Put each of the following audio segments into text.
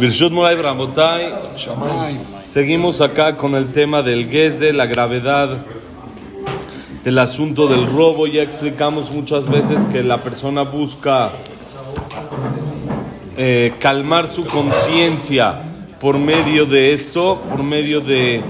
Birshut Bramotay. Seguimos acá con el tema del Geze, la gravedad del asunto del robo. Ya explicamos muchas veces que la persona busca eh, calmar su conciencia por medio de esto, por medio de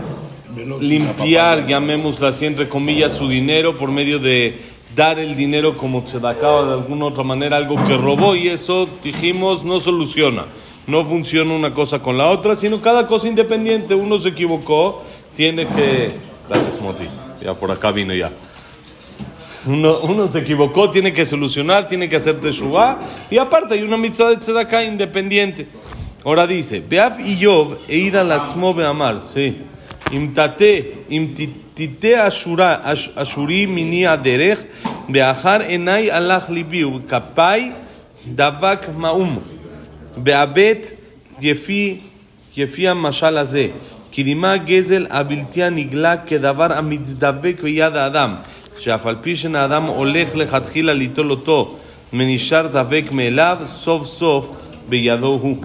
limpiar, llamémoslo así, entre comillas, su dinero, por medio de dar el dinero como se acaba de alguna otra manera, algo que robó y eso, dijimos, no soluciona. No funciona una cosa con la otra, sino cada cosa independiente. Uno se equivocó, tiene que... Gracias, Moti. Ya por acá vino ya. Uno, uno, se equivocó, tiene que solucionar, tiene que hacer teshuva. Y aparte hay una mitzvah de tzedakah independiente. Ahora dice, Beaf y Yov, Eida Latzmo Beamar, sí. Imtate, imtite ashura, ashuri mini aderech, beachar enai alach libiu, kapai davak maum בהבט יפי, יפי המשל הזה, כי רימה גזל הבלתי הנגלה כדבר המתדבק ביד האדם, שאף על פי שהאדם הולך לכתחילה ליטול אותו, ונשאר דבק מאליו, סוף סוף בידו הוא.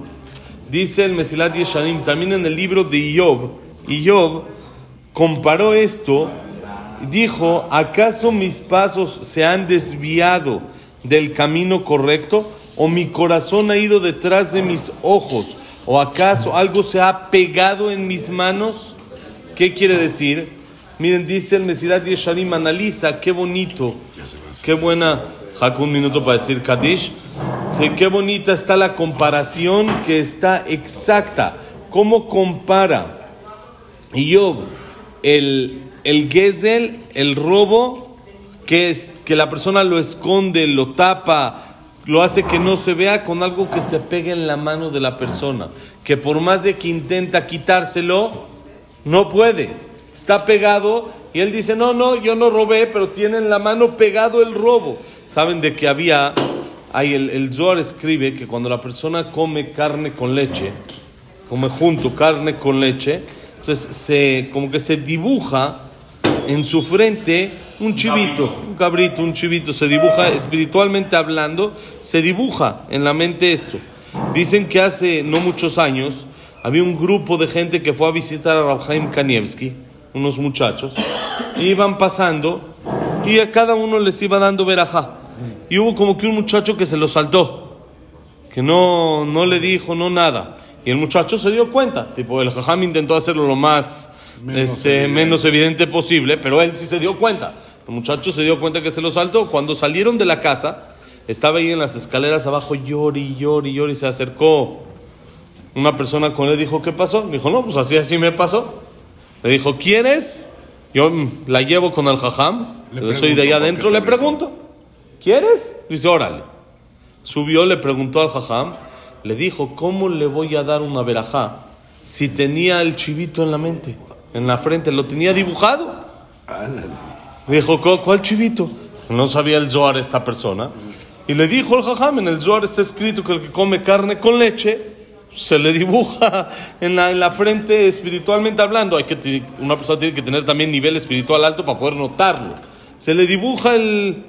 Dice el Mesilat Yeshanim, también en el libro de Iov, Iov comparó esto, dijo, ¿acaso mis pasos se han desviado del camino correcto? ¿O mi corazón ha ido detrás de mis ojos? ¿O acaso algo se ha pegado en mis manos? ¿Qué quiere decir? Miren, dice el Mesirat Yesharim, analiza, qué bonito, qué buena, Jaco, un minuto para decir Kadish, qué bonita está la comparación que está exacta. ¿Cómo compara Job el, el Gezel, el robo, que, es, que la persona lo esconde, lo tapa, lo hace que no se vea con algo que se pegue en la mano de la persona, que por más de que intenta quitárselo, no puede. Está pegado y él dice, no, no, yo no robé, pero tiene en la mano pegado el robo. Saben de que había, ahí el, el Zohar escribe que cuando la persona come carne con leche, come junto carne con leche, entonces se, como que se dibuja en su frente un chivito, un cabrito, un chivito, se dibuja espiritualmente hablando, se dibuja en la mente esto. Dicen que hace no muchos años había un grupo de gente que fue a visitar a Rabhaim Kanievski, unos muchachos, y iban pasando y a cada uno les iba dando verajá. Y hubo como que un muchacho que se lo saltó, que no, no le dijo, no nada. Y el muchacho se dio cuenta, tipo, el jajam intentó hacerlo lo más menos, este, evidente. menos evidente posible, pero él sí se dio cuenta. El muchacho se dio cuenta que se lo saltó. Cuando salieron de la casa, estaba ahí en las escaleras abajo, llori, llori, llori, se acercó una persona con él, dijo, ¿qué pasó? Dijo, no, pues así, así me pasó. Le dijo, ¿quieres? Yo la llevo con el jajam, yo soy de allá adentro, le pregunto, ¿quieres? Dice, órale. Subió, le preguntó al jajam, le dijo, ¿cómo le voy a dar una verajá si tenía el chivito en la mente, en la frente, lo tenía dibujado? Dijo, ¿cuál chivito? No sabía el Zohar esta persona. Y le dijo el jajam, en el Zohar está escrito que el que come carne con leche, se le dibuja en la, en la frente espiritualmente hablando. Hay que, una persona tiene que tener también nivel espiritual alto para poder notarlo. Se le dibuja el,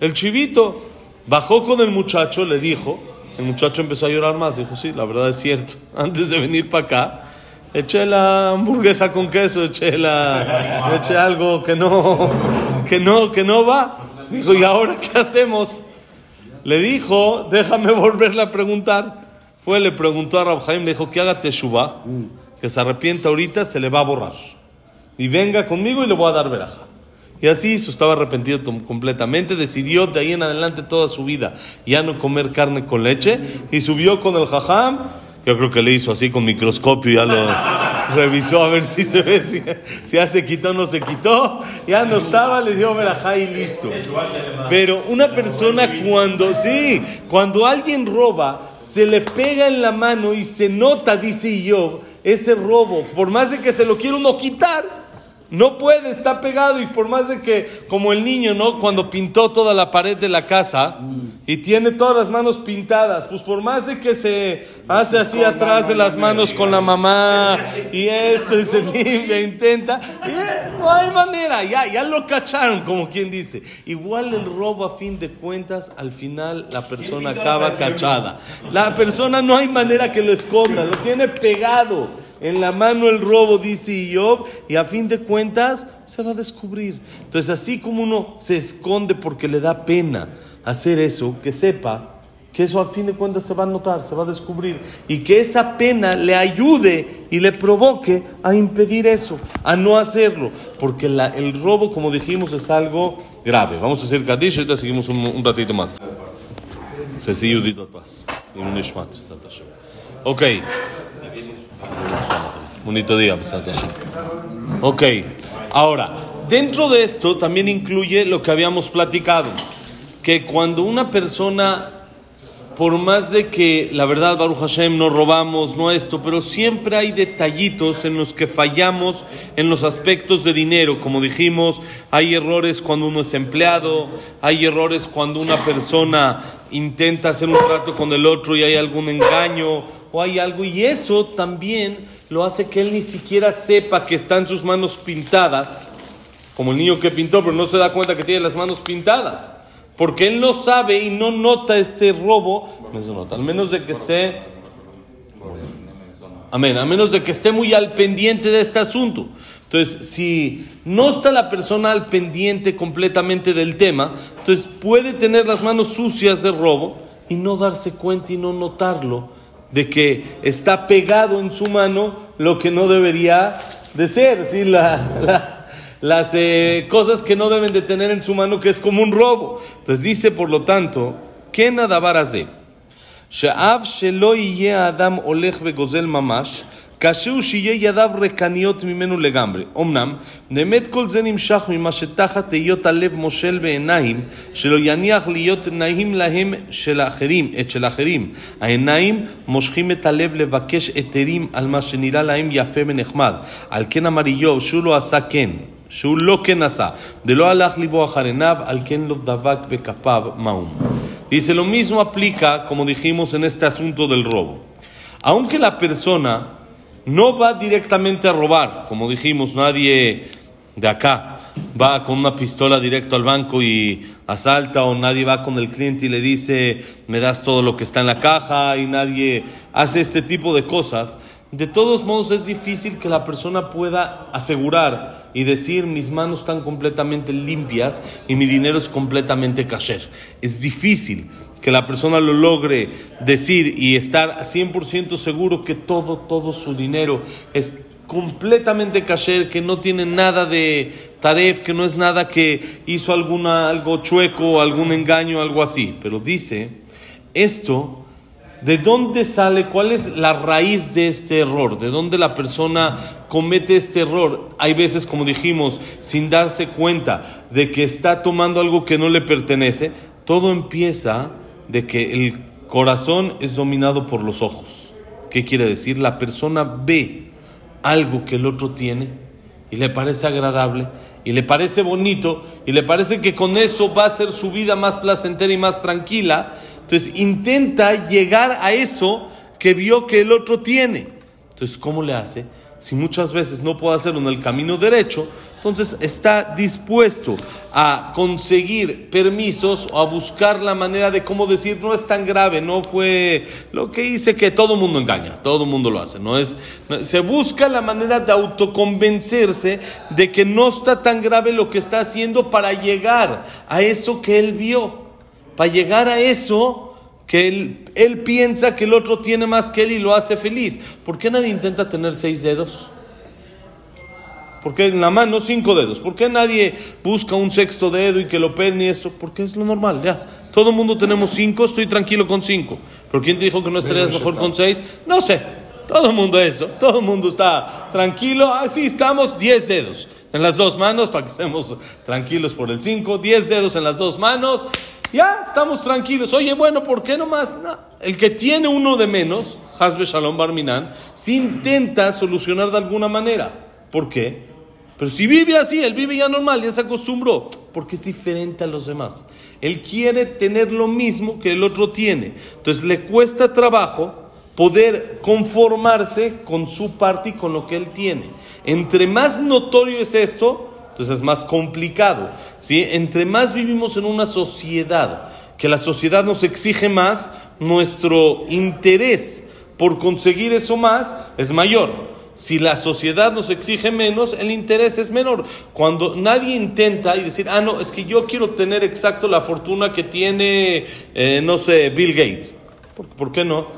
el chivito. Bajó con el muchacho, le dijo. El muchacho empezó a llorar más. Dijo, sí, la verdad es cierto. Antes de venir para acá, eché la hamburguesa con queso, eché, la, eché algo que no, que no, que no va. Dijo, ¿y ahora qué hacemos? Le dijo, déjame volverle a preguntar. Fue, le preguntó a Rabhaim, le dijo que haga teshuva, que se arrepienta ahorita, se le va a borrar. Y venga conmigo y le voy a dar veraja. Y así hizo, estaba arrepentido completamente, decidió de ahí en adelante toda su vida ya no comer carne con leche y subió con el jajam. Yo creo que le hizo así con microscopio, ya lo revisó a ver si se ve, si, si ya se quitó o no se quitó. Ya no estaba, le dio verajá y listo. Pero una persona cuando, sí, cuando alguien roba, se le pega en la mano y se nota, dice yo, ese robo, por más de que se lo quiera uno quitar, no puede, está pegado y por más de que, como el niño, ¿no? Cuando pintó toda la pared de la casa y tiene todas las manos pintadas. Pues por más de que se hace así atrás de las manos con la mamá y esto y se limpia, intenta, no hay manera, ya, ya lo cacharon, como quien dice. Igual el robo a fin de cuentas, al final la persona acaba cachada. La persona no hay manera que lo esconda, lo tiene pegado en la mano el robo, dice Job, y a fin de cuentas se va a descubrir. Entonces, así como uno se esconde porque le da pena hacer eso, que sepa que eso a fin de cuentas se va a notar, se va a descubrir, y que esa pena le ayude y le provoque a impedir eso, a no hacerlo, porque el robo, como dijimos, es algo grave. Vamos a hacer Kadish, ahorita seguimos un, ratito más. Ok. Bonito día, Ok, ahora, dentro de esto también incluye lo que habíamos platicado, que cuando una persona, por más de que la verdad, Baruch Hashem, no robamos, no esto, pero siempre hay detallitos en los que fallamos en los aspectos de dinero, como dijimos, hay errores cuando uno es empleado, hay errores cuando una persona intenta hacer un trato con el otro y hay algún engaño o hay algo, y eso también lo hace que él ni siquiera sepa que están sus manos pintadas, como el niño que pintó, pero no se da cuenta que tiene las manos pintadas, porque él no sabe y no nota este robo, al menos de que esté, amén, a menos de que esté muy al pendiente de este asunto. Entonces, si no está la persona al pendiente completamente del tema, entonces puede tener las manos sucias de robo y no darse cuenta y no notarlo de que está pegado en su mano lo que no debería de ser, ¿sí? la, las eh, cosas que no deben de tener en su mano, que es como un robo. Entonces dice, por lo tanto, ¿qué nadabar hace? Sha'av adam olech begozel mamash. כאשר שיהיה ידיו ריקניות ממנו לגמרי. אמנם, באמת כל זה נמשך ממה שתחת היות הלב מושל בעיניים, שלא יניח להיות נעים להם של האחרים, את של האחרים. העיניים מושכים את הלב לבקש היתרים על מה שנראה להם יפה ונחמד. על כן אמר איוב שהוא לא עשה כן. שהוא לא כן עשה, ולא הלך ליבו אחר עיניו, על כן לא דבק בכפיו מעום. Dice, lo mismo aplica, como dijimos en este asunto del robo. Aunque la persona no va directamente a robar, como dijimos, nadie de acá va con una pistola directo al banco y asalta o nadie va con el cliente y le dice me das todo lo que está en la caja y nadie hace este tipo de cosas. De todos modos es difícil que la persona pueda asegurar y decir mis manos están completamente limpias y mi dinero es completamente kasher. Es difícil que la persona lo logre decir y estar 100% seguro que todo, todo su dinero es completamente kasher, que no tiene nada de taref, que no es nada que hizo alguna, algo chueco, algún engaño, algo así. Pero dice, esto, ¿de dónde sale? ¿Cuál es la raíz de este error? ¿De dónde la persona comete este error? Hay veces, como dijimos, sin darse cuenta de que está tomando algo que no le pertenece. Todo empieza de que el corazón es dominado por los ojos. ¿Qué quiere decir? La persona ve algo que el otro tiene y le parece agradable y le parece bonito y le parece que con eso va a ser su vida más placentera y más tranquila. Entonces intenta llegar a eso que vio que el otro tiene. Entonces, ¿cómo le hace? Si muchas veces no puede hacerlo en el camino derecho, entonces está dispuesto a conseguir permisos o a buscar la manera de cómo decir no es tan grave, no fue lo que hice que todo mundo engaña, todo mundo lo hace, no es se busca la manera de autoconvencerse de que no está tan grave lo que está haciendo para llegar a eso que él vio, para llegar a eso que él, él piensa que el otro tiene más que él y lo hace feliz. ¿Por qué nadie intenta tener seis dedos? ¿Por qué en la mano cinco dedos? ¿Por qué nadie busca un sexto dedo y que lo perne y esto? Porque es lo normal, ya. Todo el mundo tenemos cinco, estoy tranquilo con cinco. ¿Pero quién te dijo que no estarías mejor con seis? No sé. Todo el mundo eso. Todo el mundo está tranquilo. Así estamos, diez dedos en las dos manos para que estemos tranquilos por el cinco. Diez dedos en las dos manos. Ya estamos tranquilos. Oye, bueno, ¿por qué nomás? No. El que tiene uno de menos, Hasbe Shalom Barminan, se intenta solucionar de alguna manera. ¿Por qué? Pero si vive así, él vive ya normal, ya se acostumbró. porque es diferente a los demás. Él quiere tener lo mismo que el otro tiene. Entonces le cuesta trabajo poder conformarse con su parte y con lo que él tiene. Entre más notorio es esto, entonces es más complicado. ¿sí? Entre más vivimos en una sociedad, que la sociedad nos exige más, nuestro interés por conseguir eso más es mayor. Si la sociedad nos exige menos, el interés es menor. Cuando nadie intenta y decir, ah, no, es que yo quiero tener exacto la fortuna que tiene, eh, no sé, Bill Gates. ¿Por, qué no?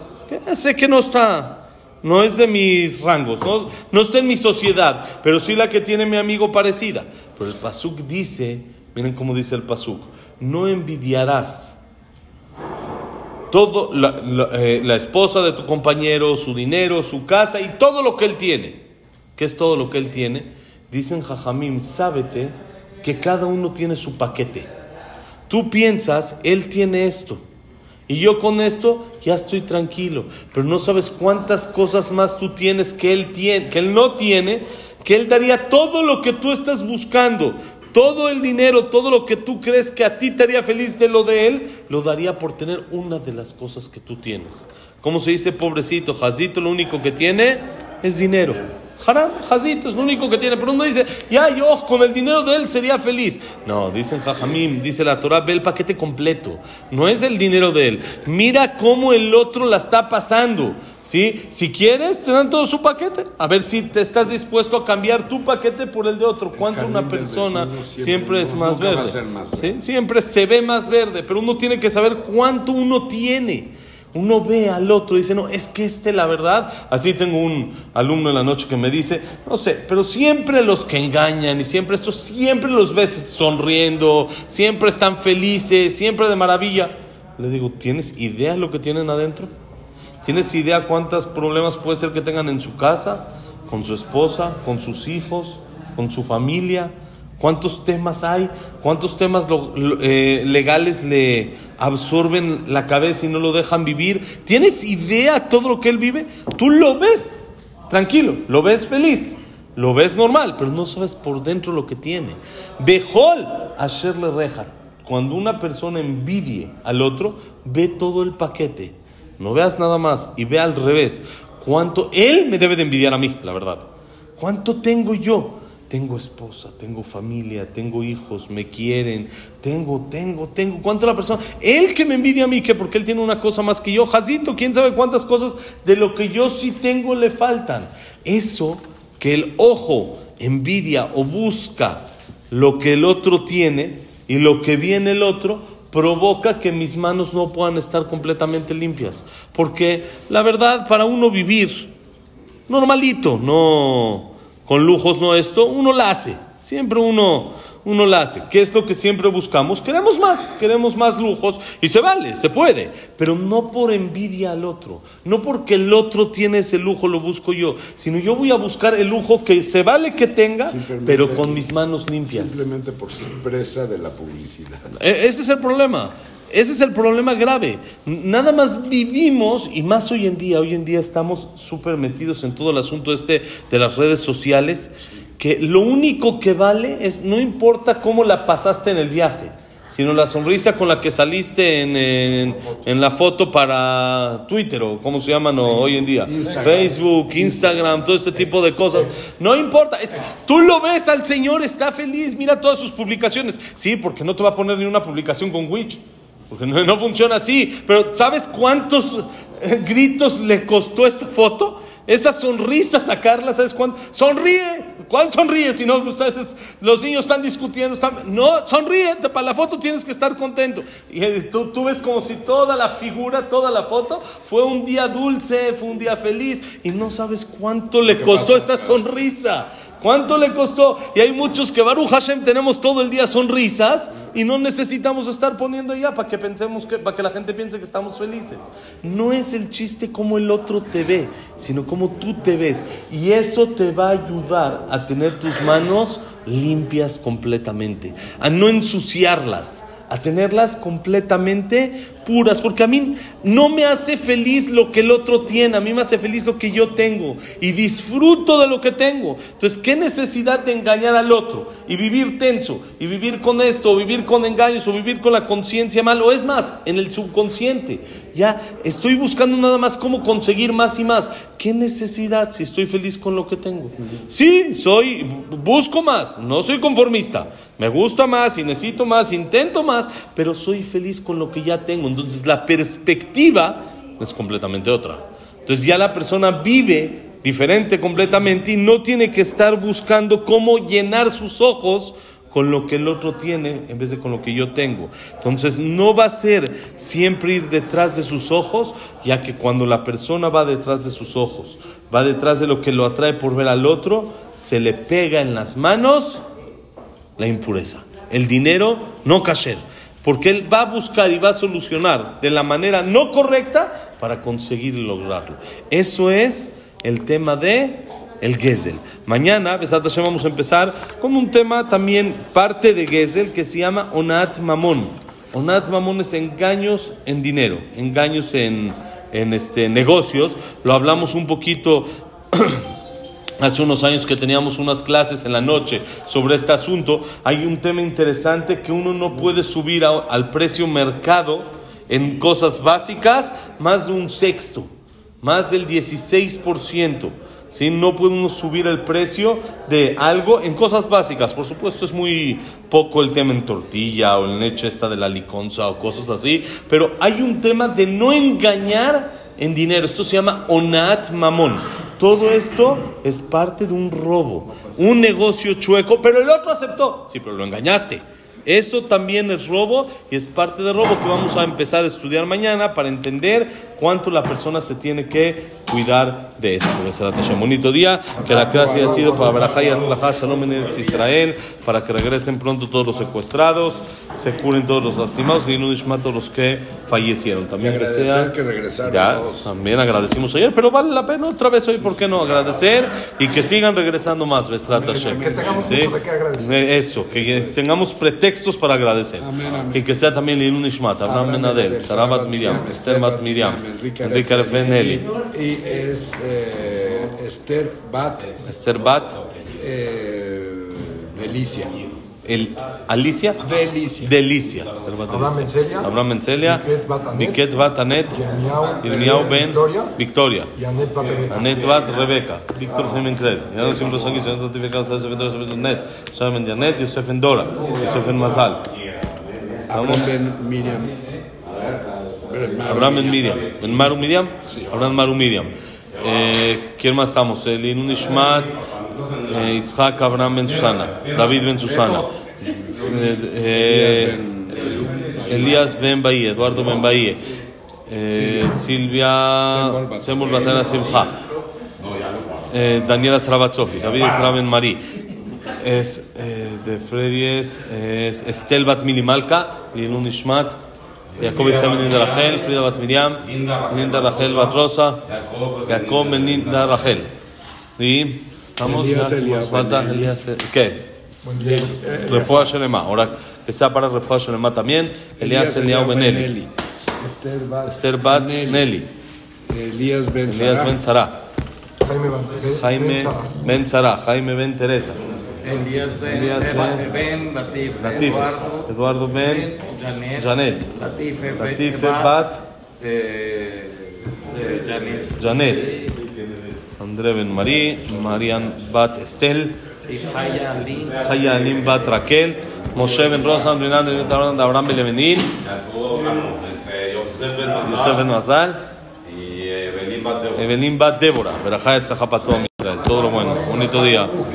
sé que no está, no es de mis rangos, no, no está en mi sociedad, pero sí la que tiene mi amigo parecida. Pero el Pasuk dice, miren cómo dice el Pasuk, no envidiarás todo eh, la, esposa de tu compañero, su dinero, su casa y todo lo que él tiene. ¿Qué es todo lo que él tiene? Dicen Jajamim, sábete que cada uno tiene su paquete. Tú piensas, él tiene esto. Y yo con esto ya estoy tranquilo. Pero no sabes cuántas cosas más tú tienes que él tiene, que él no tiene, que él daría todo lo que tú estás buscando. Todo el dinero, todo lo que tú crees que a ti te haría feliz de lo de él, lo daría por tener una de las cosas que tú tienes. ¿Cómo se dice, pobrecito? Jazito lo único que tiene es dinero. Haram, Jazito es lo único que tiene. Pero uno dice, ya, yo con el dinero de él sería feliz. No, dicen Jajamim, dice la Torah, ve el paquete completo. No es el dinero de él. Mira cómo el otro la está pasando. ¿Sí? Si quieres, te dan todo su paquete. A ver si te estás dispuesto a cambiar tu paquete por el de otro. ¿Cuánto una persona siempre, es más verde? ¿Sí? Siempre se ve más verde, pero uno tiene que saber cuánto uno tiene. Uno ve al otro y dice, no, es que este la verdad. Así tengo un alumno en la noche que me dice, no sé, pero siempre los que engañan y siempre estos, siempre los ves sonriendo, siempre están felices, siempre de maravilla. Le digo, ¿tienes idea de lo que tienen adentro? ¿Tienes idea cuántos problemas puede ser que tengan en su casa, con su esposa, con sus hijos, con su familia? ¿Cuántos temas hay? ¿Cuántos temas eh, legales le absorben la cabeza y no lo dejan vivir? ¿Tienes idea todo lo que él vive? Tú lo ves, tranquilo, lo ves feliz, lo ves normal, pero no sabes por dentro lo que tiene. Bejol, hacerle reja. Cuando una persona envidie al otro, ve todo el paquete no veas nada más y ve al revés. ¿Cuánto él me debe de envidiar a mí, la verdad? ¿Cuánto tengo yo? Tengo esposa, tengo familia, tengo hijos, me quieren, tengo, tengo, tengo. ¿Cuánto la persona? Él que me envidia a mí, que porque él tiene una cosa más que yo. Jacito, quién sabe cuántas cosas de lo que yo sí tengo le faltan. Eso que el ojo envidia o busca lo que el otro tiene y lo que viene el otro, provoca que mis manos no puedan estar completamente limpias. Porque la verdad, para uno vivir normalito, no con lujos, no esto, uno la hace. Siempre uno uno la hace. ¿Qué es lo que siempre buscamos? Queremos más, queremos más lujos y se vale, se puede, pero no por envidia al otro, no porque el otro tiene ese lujo lo busco yo, sino yo voy a buscar el lujo que se vale que tenga, pero con mis manos limpias. Simplemente por su empresa de la publicidad. E, ese es el problema. Ese es el problema grave. Nada más vivimos, y más hoy en día, hoy en día estamos súper metidos en todo el asunto este de las redes sociales que lo único que vale es, no importa cómo la pasaste en el viaje, sino la sonrisa con la que saliste en, en, la foto para Twitter o como se llaman hoy en día, Facebook, Instagram, todo este tipo de cosas. No importa, es que tú lo ves al Señor, está feliz, mira todas sus publicaciones. Sí, porque no te va a poner ni una publicación con Witch. Porque no, no funciona así. Pero ¿sabes cuántos gritos le costó esa foto? Esa sonrisa sacarla, ¿sabes cuánto? Sonríe. ¿Cuál sonríe si no ustedes, los niños están discutiendo? Están, no, sonríe, para la foto tienes que estar contento. Y eh, tú, tú ves como si toda la figura, toda la foto fue un día dulce, fue un día feliz y no sabes cuánto le costó esa sonrisa. ¿Cuánto le costó? Y hay muchos que Baruch Hashem tenemos todo el día sonrisas y no necesitamos estar poniendo ya para que pensemos que, para que la gente piense que estamos felices. No es el chiste como el otro te ve, sino como tú te ves. Y eso te va a ayudar a tener tus manos limpias completamente, a no ensuciarlas a tenerlas completamente puras, porque a mí no me hace feliz lo que el otro tiene, a mí me hace feliz lo que yo tengo y disfruto de lo que tengo. Entonces, ¿qué necesidad de engañar al otro y vivir tenso y vivir con esto, o vivir con engaños o vivir con la conciencia mal? O es más, en el subconsciente, ya estoy buscando nada más cómo conseguir más y más. ¿Qué necesidad si estoy feliz con lo que tengo? Sí, soy, busco más, no soy conformista. Me gusta más y necesito más, intento más, pero soy feliz con lo que ya tengo. Entonces la perspectiva es completamente otra. Entonces ya la persona vive diferente completamente y no tiene que estar buscando cómo llenar sus ojos con lo que el otro tiene en vez de con lo que yo tengo. Entonces no va a ser siempre ir detrás de sus ojos, ya que cuando la persona va detrás de sus ojos, va detrás de lo que lo atrae por ver al otro, se le pega en las manos la impureza. El dinero no kasher. Porque él va a buscar y va a solucionar de la manera no correcta para conseguir lograrlo. Eso es el tema de el Gesel. Mañana, Besat Hashem, vamos a empezar con un tema también parte de Gesel que se llama Onat Mamón. Onat Mamón es engaños en dinero, engaños en, en este, negocios. Lo hablamos un poquito hace unos años que teníamos unas clases en la noche sobre este asunto. Hay un tema interesante que uno no puede subir al precio mercado en cosas básicas más de un sexto, más del 16%. ¿sí? No puede uno subir el precio de algo en cosas básicas. Por supuesto, es muy poco el tema en tortilla o en leche esta de la liconza o cosas así. Pero hay un tema de no engañar en dinero. Esto se llama onat mamón. Todo esto es parte de un robo, un negocio chueco, pero el otro aceptó. Sí, pero lo engañaste. Eso también es robo y es parte de robo que vamos a empezar a estudiar mañana para entender cuánto la persona se tiene que cuidar de esto. Besarat Hashem. Bonito día, que la clase haya sido para Barajá y Atzlajá, Shalom en Israel, para que regresen pronto todos los secuestrados, se curen todos los lastimados y no todos los que fallecieron. También Y que agradecer sea. que regresaron Ya, todos. también agradecimos ayer, pero vale la pena otra vez hoy, ¿por qué no? Agradecer y que sigan regresando más, Besrat Hashem. Que tengamos ¿Sí? mucho de qué agradecer. Eso, que tengamos pretextos para agradecer. Y que sea también Lilun Ishmat, Abraham Benadel, Sarabat Miriam, Esther Bat Miriam, Enrique Arefeneli, Y es eh, Esther Bat Esther Bat, eh, Delicia. El, Alicia, Delicia. Delicia. Abraham. Mencelia, Abraham Mencelia, Miquet Bat Anet, Miquet Bat Anet, Yirmiyahu Irmiau Ben Victoria, Anet Bat Rebeca, Víctor Jiménez Creel, ya no siempre son aquí, son notificados a Yosef en Dora, Yosef en Net, en Janet, Yosef en Dora, Yosef en Mazal. Abraham Ben Miriam. Ben Abraham en Miriam. ¿En Maru Miriam? Abraham Maru Miriam. Eh, ¿Quién más estamos? Elin Ishmat, eh, Itzhak Abraham Ben Susana, David Ben Susana, eh, Elías Ben Bahía, Eduardo Ben Bahía, eh, Silvia Semul Batana Simcha, eh, Daniela Srabatsofi, David Esra Ben Marí. Es, eh, de Freddy es, es Estel Bat Milimalka, Lilun Ishmat, Jacob Isabel Linda Rachel, Frida Bat Miriam, Linda Rachel Bat Rosa, Jacob Ben Linda Rachel. Y estamos Eliab nos falta Eli. Elías, El- ¿qué? Eh, Refuah Shelema, ahora que sea para Refuah Shelema también, Elías Eliab Ben Eli, Esther Bat Esther Bat Nelly, Elías Ben Sarah. Tzara, Jaime Ben Tzara, Jaime Ben Teresa, Elías Ben, Elías Ben, Ben- Latif, Latif, Eduardo, Eduardo Ben Janet, Janet, Latife, Latife Bat, Bat eh, eh, Janet, Janet, André Ben Marí, Marian Bat Estel, Jaya Alim Bat Raquel, Moshe Ben Rosan, Ben Taran, Abraham Ben Levenin, Yosef Ben Mazal, y Evelyn Bat de Evelyn Bat Débora, Berajá Etzahapatom, todo lo bueno, bonito día.